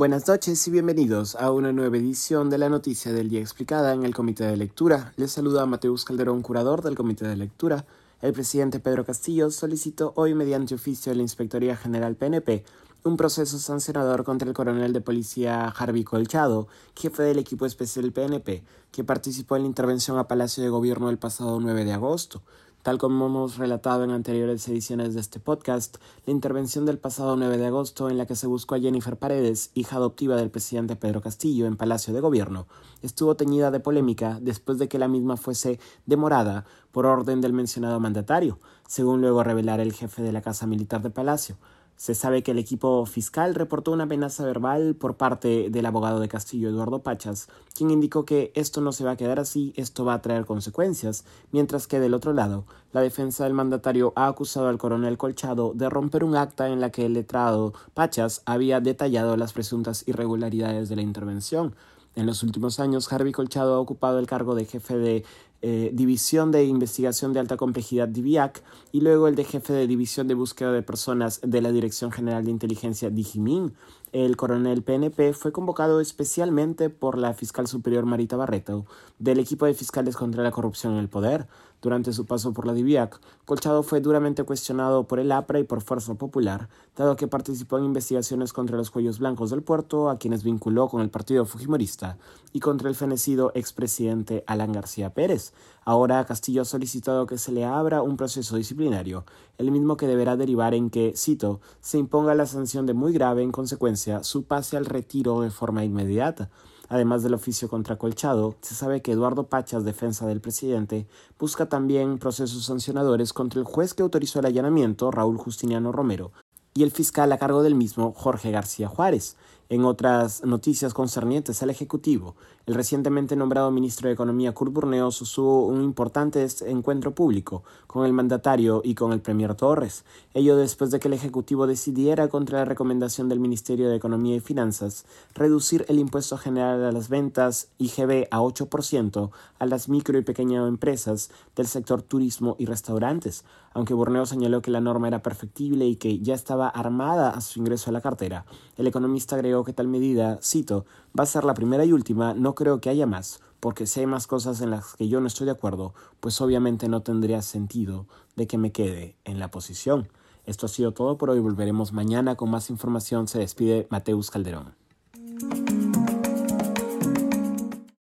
Buenas noches y bienvenidos a una nueva edición de la noticia del día explicada en el Comité de Lectura. Les saluda Mateus Calderón, curador del Comité de Lectura. El presidente Pedro Castillo solicitó hoy mediante oficio de la Inspectoría General PNP un proceso sancionador contra el coronel de policía Harvey Colchado, jefe del equipo especial PNP, que participó en la intervención a Palacio de Gobierno el pasado 9 de agosto. Tal como hemos relatado en anteriores ediciones de este podcast, la intervención del pasado 9 de agosto en la que se buscó a Jennifer Paredes, hija adoptiva del presidente Pedro Castillo, en Palacio de Gobierno, estuvo teñida de polémica después de que la misma fuese demorada por orden del mencionado mandatario, según luego revelara el jefe de la Casa Militar de Palacio. Se sabe que el equipo fiscal reportó una amenaza verbal por parte del abogado de Castillo, Eduardo Pachas, quien indicó que esto no se va a quedar así, esto va a traer consecuencias, mientras que del otro lado, la defensa del mandatario ha acusado al coronel Colchado de romper un acta en la que el letrado Pachas había detallado las presuntas irregularidades de la intervención. En los últimos años, Harvey Colchado ha ocupado el cargo de jefe de eh, División de Investigación de Alta Complejidad DIVIAC y luego el de jefe de División de Búsqueda de Personas de la Dirección General de Inteligencia DIGIMIN. El coronel PNP fue convocado especialmente por la fiscal superior Marita Barreto del equipo de fiscales contra la corrupción en el poder. Durante su paso por la DIVIAC, Colchado fue duramente cuestionado por el APRA y por Fuerza Popular, dado que participó en investigaciones contra los cuellos blancos del puerto, a quienes vinculó con el partido Fujimorista, y contra el fenecido expresidente Alan García Pérez. Ahora Castillo ha solicitado que se le abra un proceso disciplinario, el mismo que deberá derivar en que, cito, se imponga la sanción de muy grave en consecuencia su pase al retiro de forma inmediata. Además del oficio contra Colchado, se sabe que Eduardo Pachas, defensa del presidente, busca también procesos sancionadores contra el juez que autorizó el allanamiento, Raúl Justiniano Romero, y el fiscal a cargo del mismo, Jorge García Juárez. En otras noticias concernientes al Ejecutivo, el recientemente nombrado ministro de Economía Kurt Burneo sostuvo un importante encuentro público con el mandatario y con el premier Torres, ello después de que el Ejecutivo decidiera contra la recomendación del Ministerio de Economía y Finanzas reducir el impuesto general a las ventas IGB a 8% a las micro y pequeñas empresas del sector turismo y restaurantes, aunque Burneo señaló que la norma era perfectible y que ya estaba armada a su ingreso a la cartera. El economista agregó que tal medida, cito, va a ser la primera y última, no creo que haya más, porque si hay más cosas en las que yo no estoy de acuerdo, pues obviamente no tendría sentido de que me quede en la posición. Esto ha sido todo por hoy, volveremos mañana con más información. Se despide Mateus Calderón.